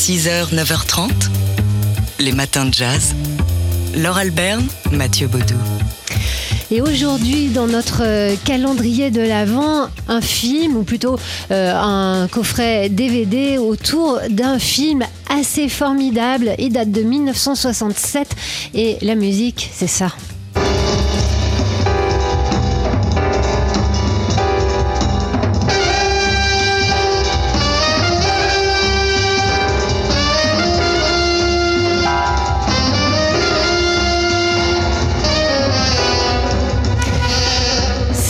6h, 9h30, les matins de jazz. Laure Alberne, Mathieu Baudou. Et aujourd'hui, dans notre euh, calendrier de l'Avent, un film, ou plutôt euh, un coffret DVD autour d'un film assez formidable. Il date de 1967 et la musique, c'est ça.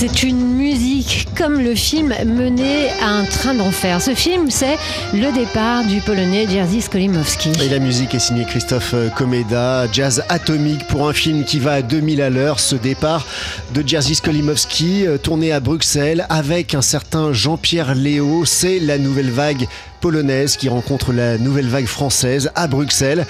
C'est une musique comme le film mené à un train d'enfer. Ce film, c'est le départ du Polonais Jerzy Skolimowski. Et la musique est signée Christophe Komeda, jazz atomique pour un film qui va à 2000 à l'heure. Ce départ de Jerzy Skolimowski, euh, tourné à Bruxelles avec un certain Jean-Pierre Léo, c'est la nouvelle vague polonaise qui rencontre la nouvelle vague française à Bruxelles.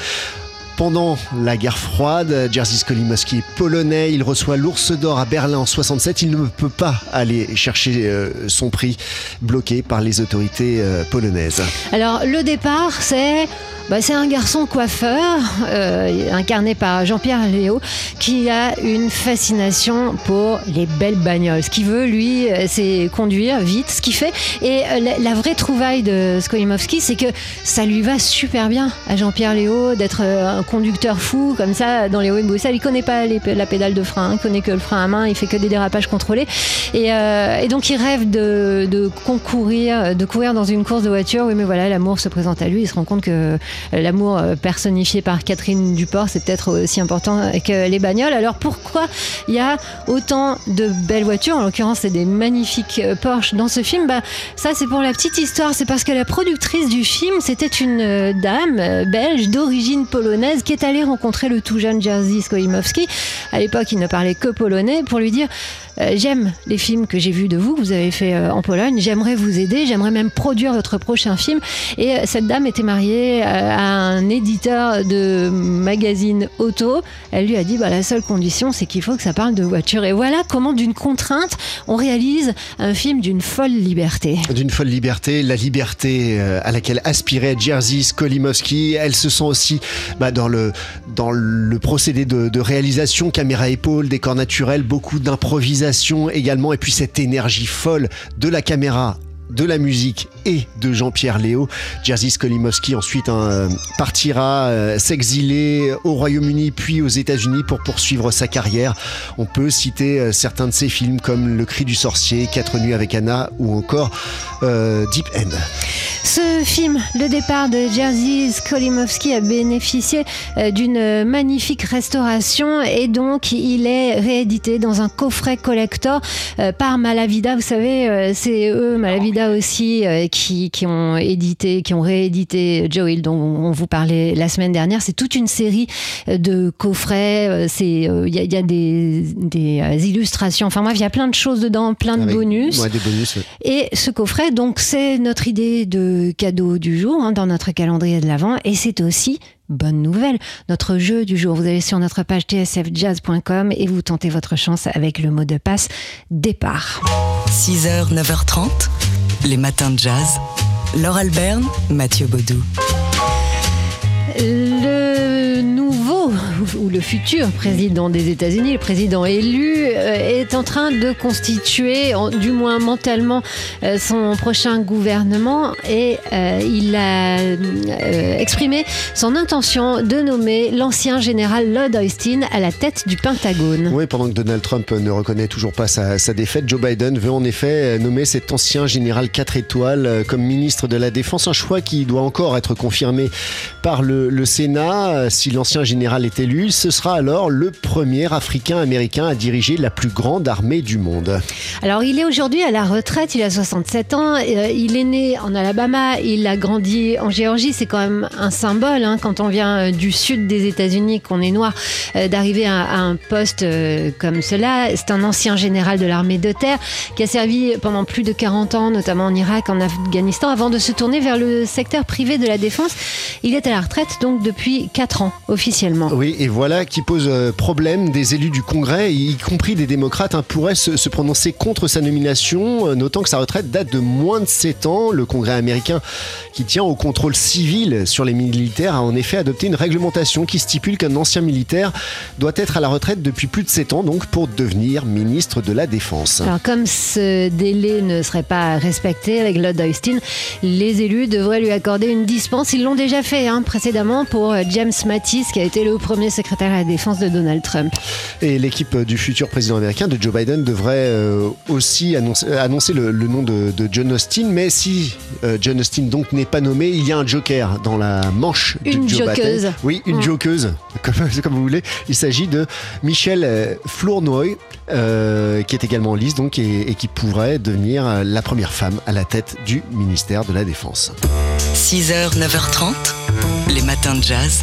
Pendant la guerre froide, Jerzy Skolimowski est polonais, il reçoit l'Ours d'Or à Berlin en 67, il ne peut pas aller chercher euh, son prix bloqué par les autorités euh, polonaises. Alors le départ, c'est bah, c'est un garçon coiffeur euh, incarné par Jean-Pierre Léo qui a une fascination pour les belles bagnoles. Ce qu'il veut, lui, euh, c'est conduire vite, ce qu'il fait. Et euh, la, vraie trouvaille de Skolimowski, c'est que ça lui va super bien à Jean-Pierre Léo d'être euh, un conducteur fou comme ça dans les hauts et. Il connaît pas la pédale de frein, il connaît que le frein à main, il fait que des dérapages contrôlés. Et, euh, et donc il rêve de, de concourir, de courir dans une course de voiture. Oui, mais voilà, l'amour se présente à lui. Il se rend compte que l'amour euh, personnifié par Catherine Duport, c'est peut-être aussi important que les bagnoles. Alors pourquoi il y a autant de belles voitures? En l'occurrence, c'est des magnifiques euh, Porsche dans ce film. Bah, ça, c'est pour la petite histoire. C'est parce que la productrice du film, c'était une euh, dame euh, belge d'origine polonaise qui est allée rencontrer le tout jeune Jerzy Skolimowski. À l'époque, il ne parlait que polonais pour lui dire euh, J'aime les films que j'ai vus de vous, que vous avez fait euh, en Pologne. J'aimerais vous aider. J'aimerais même produire votre prochain film. Et euh, cette dame était mariée euh, à un éditeur de magazine auto. Elle lui a dit bah, la seule condition, c'est qu'il faut que ça parle de voiture. Et voilà comment, d'une contrainte, on réalise un film d'une folle liberté. D'une folle liberté, la liberté euh, à laquelle aspirait Jerzy Skolimowski. Elle se sent aussi bah, dans, le, procédé de, de réalisation, caméra épaule, décor naturel, beaucoup d'improvisation également, et puis cette énergie folle de la caméra de la musique et de Jean-Pierre Léo. Jerzy Skolimowski ensuite hein, partira euh, s'exiler au Royaume-Uni puis aux États-Unis pour poursuivre sa carrière. On peut citer euh, certains de ses films comme Le cri du sorcier, Quatre nuits avec Anna ou encore euh, Deep End. Ce film, le départ de Jerzy Skolimowski, a bénéficié d'une magnifique restauration et donc il est réédité dans un coffret collector par Malavida. Vous savez, c'est eux, Malavida aussi, euh, qui, qui ont édité, qui ont réédité Joe Hill, dont on vous parlait la semaine dernière. C'est toute une série euh, de coffrets. euh, C'est, euh, il y, a- il y a des, des euh, illustrations. Enfin bref, il y a plein de choses dedans, plein de Avec- bonus. Ouais, des bonus. ouais. Et ce coffret, donc, c'est notre idée de cadeau du jour hein, dans notre calendrier de l'Avent. Et c'est aussi, bonne nouvelle, notre jeu du jour. Vous allez sur notre page tsfjazz.com et vous tentez votre chance avec le mot de passe départ. 6h, 9h30, les matins de jazz. Laure Alberne, Mathieu Baudou. Le nouveau ou le futur président des États-Unis, le président élu, euh, est en train de constituer, du moins mentalement, euh, son prochain gouvernement et euh, il a exprimé son intention de nommer l'ancien général Lloyd Austin à la tête du Pentagone. Oui, pendant que Donald Trump ne reconnaît toujours pas sa, défaite, Joe Biden veut en effet nommer cet ancien général 4 étoiles comme ministre de la Défense, un choix qui doit encore être confirmé par le, le Sénat. Si l'ancien général est élu, ce sera alors le premier Africain-Américain à diriger la plus grande armée du monde. Alors, il est aujourd'hui à la retraite, il a 67 ans, euh, il est né en Alabama, il a grandi en Géorgie, c'est quand même un symbole hein, quand on vient euh, du sud des États-Unis, qu'on est noir, euh, d'arriver à, un poste comme cela. C'est un ancien général de l'armée de terre qui a servi pendant plus de 40 ans, notamment en Irak, en Afghanistan, avant de se tourner vers le secteur privé de la défense. Il est à la retraite donc depuis 4 ans officiellement. Oui, et voilà qui pose euh, problème. Des élus du Congrès, y compris des démocrates, hein, pourraient se, se, prononcer contre sa nomination, euh, notant que sa retraite date de moins de 7 ans. Le Congrès américain, qui tient au contrôle civil sur les militaires, a en effet adopté une réglementation qui stipule qu'un ancien militaire doit être à la retraite depuis plus de 7 ans, donc pour devenir ministre de la Défense. Alors, comme ce délai ne serait pas respecté avec Lord Austin, les élus devraient lui accorder une dispense. Ils l'ont déjà fait hein, précédemment pour James Mattis, qui a été le premier secrétaire à la défense de Donald Trump. Et l'équipe du futur président américain, de Joe Biden, devrait euh, aussi annoncer, annoncer le, le, nom de, de, John Austin. Mais si euh, John Austin donc n'est pas nommé, il y a un joker dans la manche une de Joe jokeuse. Biden. Oui, une mmh. jokeuse, comme, comme, vous voulez. Il s'agit de Michel euh, Flournoy, euh, qui est également en liste donc, et, et qui pourrait devenir la première femme à la tête du ministère de la Défense. 6h, 9h30, les matins de jazz.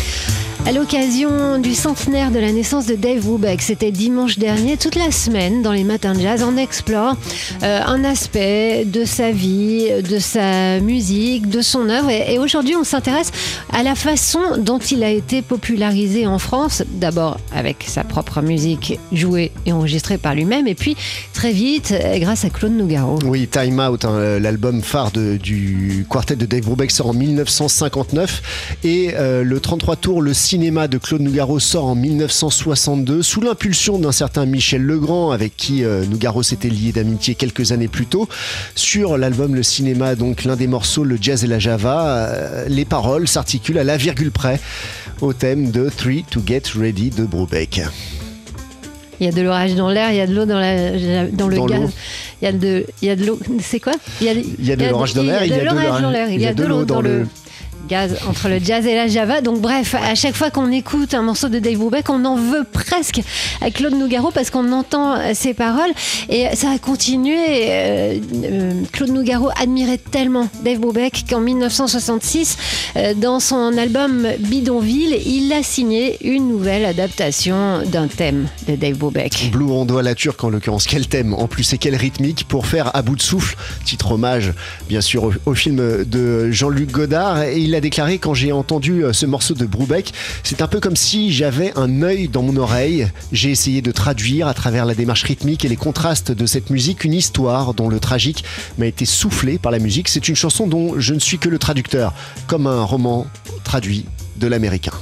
À l'occasion du centenaire de la naissance de Dave Brubeck, c'était dimanche dernier, toute la semaine dans les matins de jazz, on explore euh, un aspect de sa vie, de sa musique, de son œuvre. Et, aujourd'hui, on s'intéresse à la façon dont il a été popularisé en France. D'abord avec sa propre musique jouée et enregistrée par lui-même, et puis très vite grâce à Claude Nougaro. Oui, Time Out, hein, l'album phare du quartet de Dave Brubeck sort en 1959 et euh, le 33 tours, le cinéma de Claude Nougaro sort en 1962 sous l'impulsion d'un certain Michel Legrand avec qui euh, Nougaro s'était lié d'amitié quelques années plus tôt. Sur l'album Le Cinéma, donc l'un des morceaux, le jazz et la java, euh, les paroles s'articulent à la virgule près au thème de Three to Get Ready de Brubeck. Il y a de l'orage dans l'air, il y a de l'eau dans, la, dans le Dans gaz. Il y a de, il y a de l'eau. C'est quoi il y a, Il y a de l'orage dans l'air, il y a de l'orage dans l'air, il y a de l'eau dans le gaz entre le jazz et la java. Donc bref, à chaque fois qu'on écoute un morceau de Dave Brubeck, on en veut presque à Claude Nougaro parce qu'on entend ses paroles et ça a continué. Euh, euh, Claude Nougaro admirait tellement Dave Brubeck qu'en 1966, euh, dans son album Bidonville, il a signé une nouvelle adaptation d'un thème de Dave Brubeck. Blue Rondo à la turque en l'occurrence, quel thème? En plus et quelle rythmique pour faire à bout de souffle, titre hommage bien sûr au, au film de Jean-Luc Godard et il a déclaré quand j'ai entendu ce morceau de Brubeck, c'est un peu comme si j'avais un œil dans mon oreille, j'ai essayé de traduire à travers la démarche rythmique et les contrastes de cette musique une histoire dont le tragique m'a été soufflé par la musique, c'est une chanson dont je ne suis que le traducteur, comme un roman traduit de l'américain.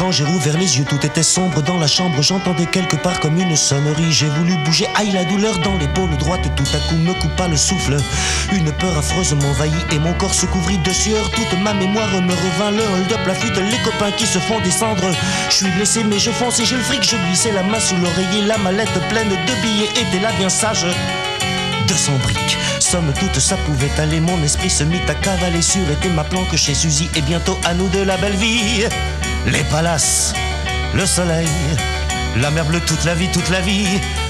Quand j'ai rouvert les yeux, tout était sombre dans la chambre. J'entendais quelque part comme une sonnerie. J'ai voulu bouger, aïe la douleur dans l'épaule droite. Tout à coup me coupa le souffle. Une peur affreuse m'envahit et mon corps se couvrit de sueur. Toute ma mémoire me revint le hold-up, la fuite, les copains qui se font descendre. Je suis blessé, mais je fonce et j'ai le fric. Je glissais la main sous l'oreiller, la mallette pleine de billets était là bien sage. 200 briques. Somme toute, ça pouvait aller. Mon esprit se mit à cavaler sur était ma planque chez Suzy. Et bientôt à nous de la belle vie. Les palaces, le soleil, la mer bleue toute la vie, toute la vie.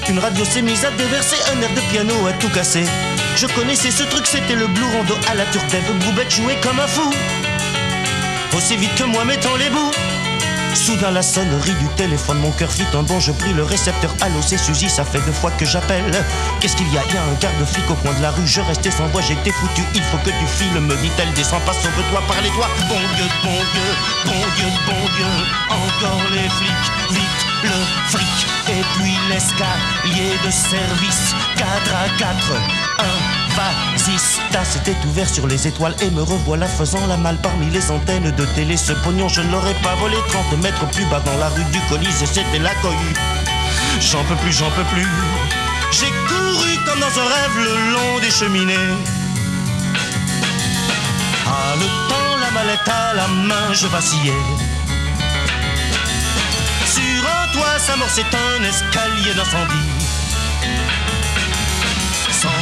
Une radio s'est mise à déverser un air de piano à tout casser. Je connaissais ce truc, c'était le blue rondo à la turque. Dave Brubeck jouait comme un fou. Aussi vite que moi mettant les bouts. Soudain la sonnerie du téléphone, mon cœur fit un bond, je pris le récepteur. Allô, c'est Suzy, ça fait deux fois que j'appelle. Qu'est-ce qu'il y a? Il y a un quart de flic au coin de la rue, je restais sans voix, j'étais foutu. Il faut que tu files, me dit-elle, descends pas, sauve-toi par les toits. Bon Dieu, bon Dieu, bon Dieu, bon Dieu, encore les flics, vite le fric. Et puis l'escalier de service, 4 à 4, 1 vas-y, tas était ouvert sur les étoiles et me revoilà faisant la malle parmi les antennes de télé. Ce pognon, je ne l'aurais pas volé 30 mètres plus bas dans la rue du Colisée, c'était la cohue. J'en peux plus, j'en peux plus. J'ai couru comme dans un rêve le long des cheminées. Ah, le temps, la mallette à la main, je vacillais. Sur un toit s'amorçait un escalier d'incendie.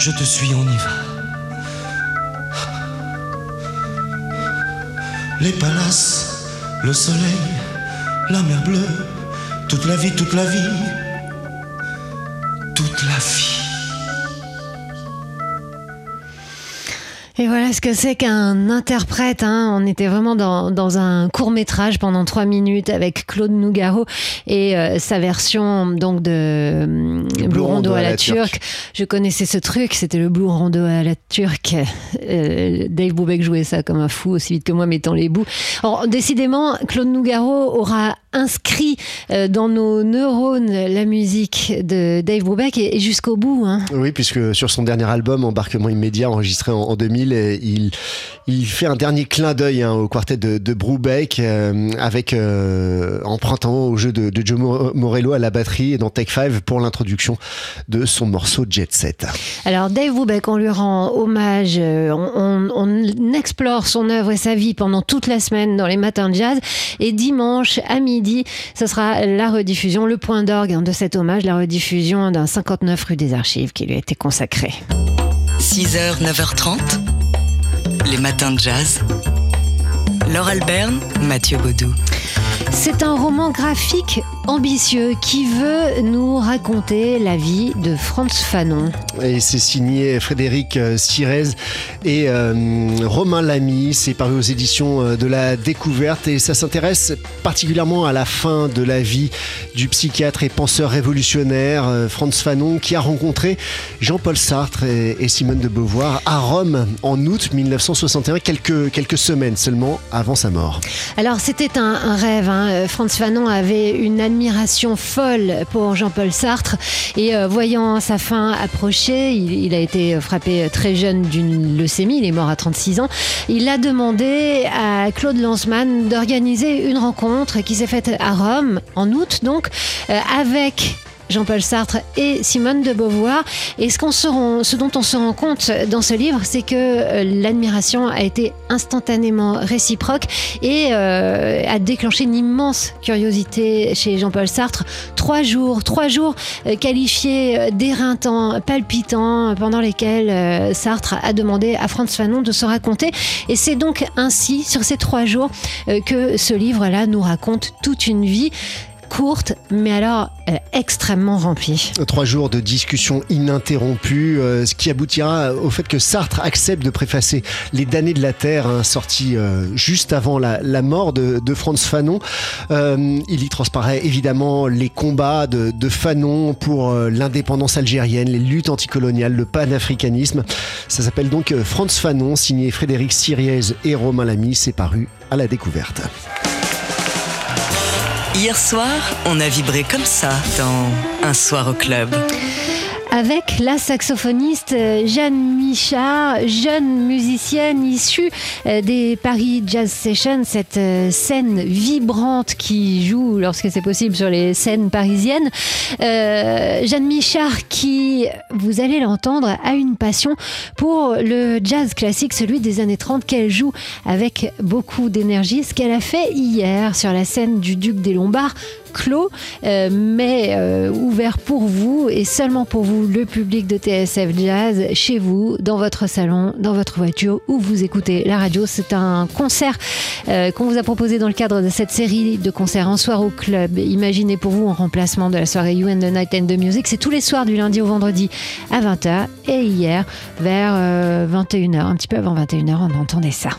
je te suis, on y va. Les palaces, le soleil, la mer bleue, toute la vie, toute la vie, toute la vie. Et voilà ce que c'est qu'un interprète. Hein. On était vraiment dans, dans un court métrage pendant trois minutes avec Claude Nougaro et euh, sa version donc de euh, Blue Rondo à la, turque. Je connaissais ce truc, c'était le Blue Rondo à la turque. Euh, Dave Brubeck jouait ça comme un fou, aussi vite que moi, mettant les bouts. Alors, décidément, Claude Nougaro aura inscrit euh, dans nos neurones la musique de Dave Brubeck et, jusqu'au bout. Hein. Oui, puisque sur son dernier album, Embarquement immédiat, enregistré en, en 2000, il, il fait un dernier clin d'œil hein, au quartet de, de Brubeck, euh, avec euh, empruntant au jeu de, de, Joe Morello à la batterie et dans Take 5 pour l'introduction de son morceau Jet Set. Alors Dave Brubeck, on lui rend hommage, euh, on, on, on explore son œuvre et sa vie pendant toute la semaine dans les matins de jazz et dimanche à ce sera la rediffusion, le point d'orgue hein, de cet hommage, la rediffusion d'un 59 rue des Archives qui lui a été consacré. 6h, 9h30, les matins de jazz. Laure Alberne, Mathieu Baudou. C'est un roman graphique ambitieux qui veut nous raconter la vie de Franz Fanon. Et c'est signé Frédéric Sirez et euh, Romain Lamy. C'est paru aux éditions euh, de la Découverte et ça s'intéresse particulièrement à la fin de la vie du psychiatre et penseur révolutionnaire euh, Franz Fanon qui a rencontré Jean-Paul Sartre et, et, Simone de Beauvoir à Rome en août 1961, quelques, quelques semaines seulement avant sa mort. Alors c'était un, un rêve. Hein. Franz Fanon avait une admiration folle pour Jean-Paul Sartre. Et euh, voyant sa fin approcher, il, il, a été frappé très jeune d'une leucémie, il est mort à 36 ans, il a demandé à Claude Lanzmann d'organiser une rencontre qui s'est faite à Rome en août donc euh, avec Jean-Paul Sartre et Simone de Beauvoir. Et ce, qu'on se rend, ce dont on se rend compte dans ce livre, c'est que euh, l'admiration a été instantanément réciproque et euh, a déclenché une immense curiosité chez Jean-Paul Sartre. Trois jours, trois jours euh, qualifiés d'éreintants, palpitants, pendant lesquels Sartre a demandé à Franz Fanon de se raconter. Et c'est donc ainsi, sur ces trois jours, que ce livre-là nous raconte toute une vie courte, mais alors euh, extrêmement remplie. Trois jours de discussion ininterrompue, euh, ce qui aboutira au fait que Sartre accepte de préfacer Les damnés de la Terre, hein, sorti euh, juste avant la, mort de, Franz Fanon. Il y transparaît évidemment les combats de, de Fanon pour l'indépendance algérienne, les luttes anticoloniales, le panafricanisme. Ça s'appelle donc Franz Fanon, signé Frédéric Siriez et Romain Lamy. C'est paru à la découverte. Hier soir, on a vibré comme ça dans Un soir au club. Avec la saxophoniste Jeanne Michard, jeune musicienne issue des Paris Jazz Sessions, cette scène vibrante qui joue, lorsque c'est possible, sur les scènes parisiennes. Euh, Jeanne Michard, qui, vous allez l'entendre, a une passion pour le jazz classique, celui des années 30, qu'elle joue avec beaucoup d'énergie. Ce qu'elle a fait hier sur la scène du Duc des Lombards, clos, euh, mais euh, ouvert pour vous et seulement pour vous, le public de TSF Jazz, chez vous, dans votre salon, dans votre voiture, où vous écoutez la radio. C'est un concert euh, qu'on vous a proposé dans le cadre de cette série de concerts en soir au club. Imaginez pour vous en remplacement de la soirée You and the Night and the Music. C'est tous les soirs du lundi au vendredi à 20h et hier vers 21h, un petit peu avant 21h, on entendait ça.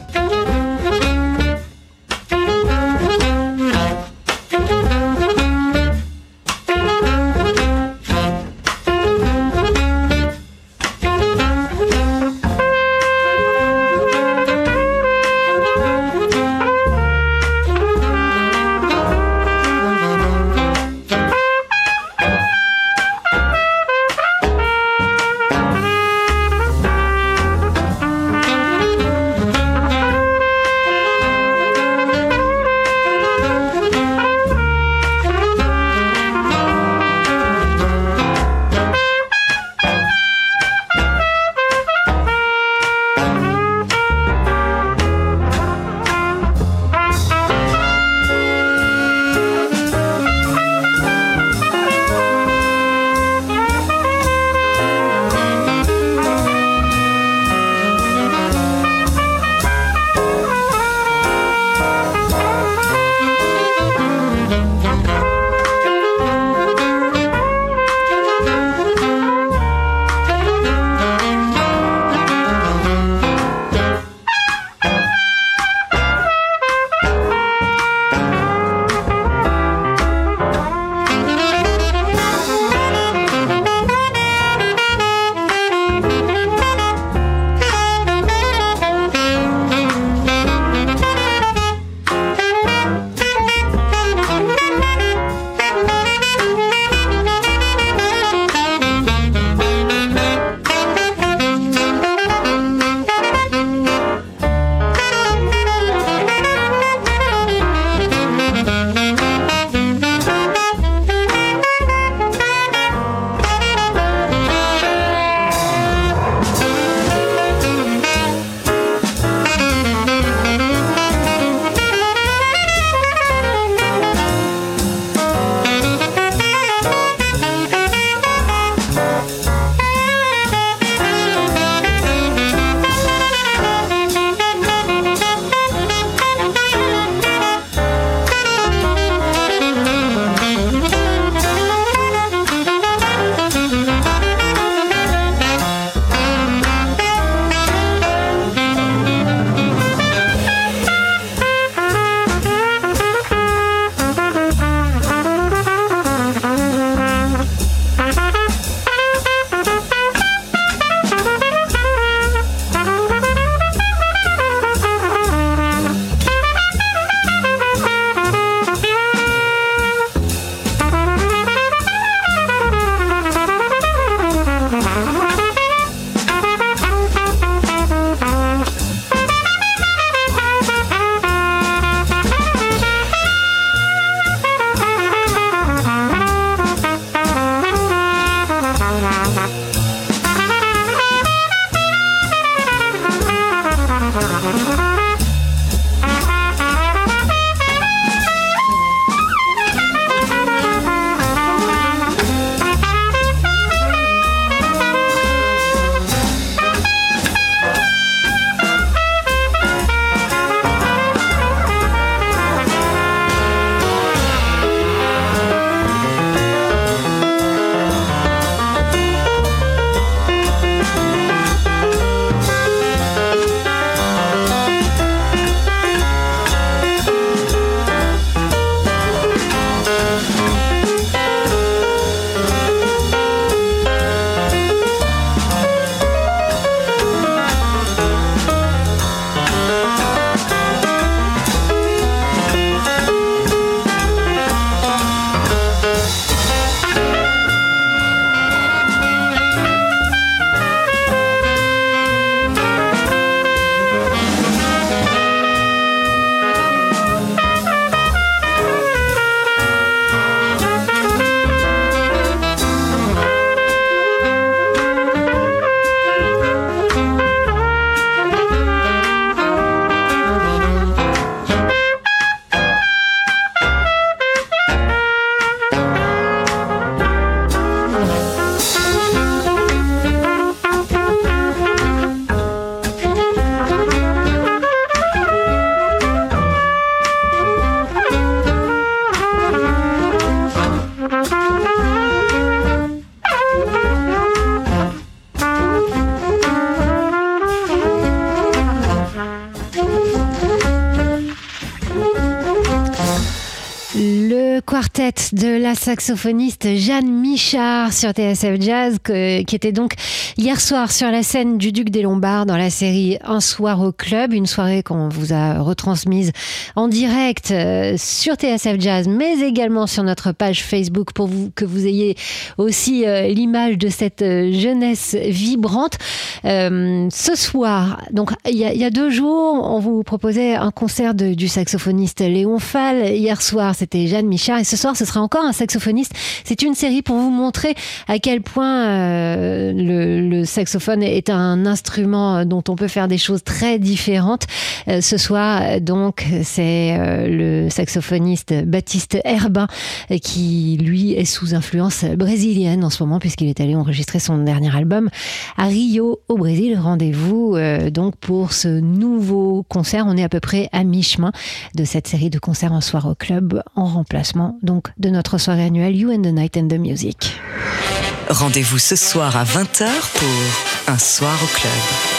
De la saxophoniste Jeanne Michard sur TSF Jazz, qui était donc hier soir sur la scène du Duc des Lombards dans la série Un soir au club, une soirée qu'on vous a retransmise en direct euh, sur TSF Jazz, mais également sur notre page Facebook pour que vous ayez aussi euh, l'image de cette euh, jeunesse vibrante. ce soir, donc il y, a deux jours, on vous proposait un concert du saxophoniste Léon Fall. Hier soir, c'était Jeanne Michard et ce soir, ce sera encore un saxophoniste. C'est une série pour vous montrer à quel point euh, le, saxophone est un instrument dont on peut faire des choses très différentes. Euh, ce soir, donc, c'est euh, le saxophoniste Baptiste Herbin qui, lui, est sous influence brésilienne en ce moment puisqu'il est allé enregistrer son dernier album à Rio, au Brésil. Rendez-vous donc pour ce nouveau concert. On est à peu près à mi-chemin de cette série de concerts en soir au club en remplacement donc de notre soirée annuelle You and the Night and the Music. Rendez-vous ce soir à 20h pour Un soir au club.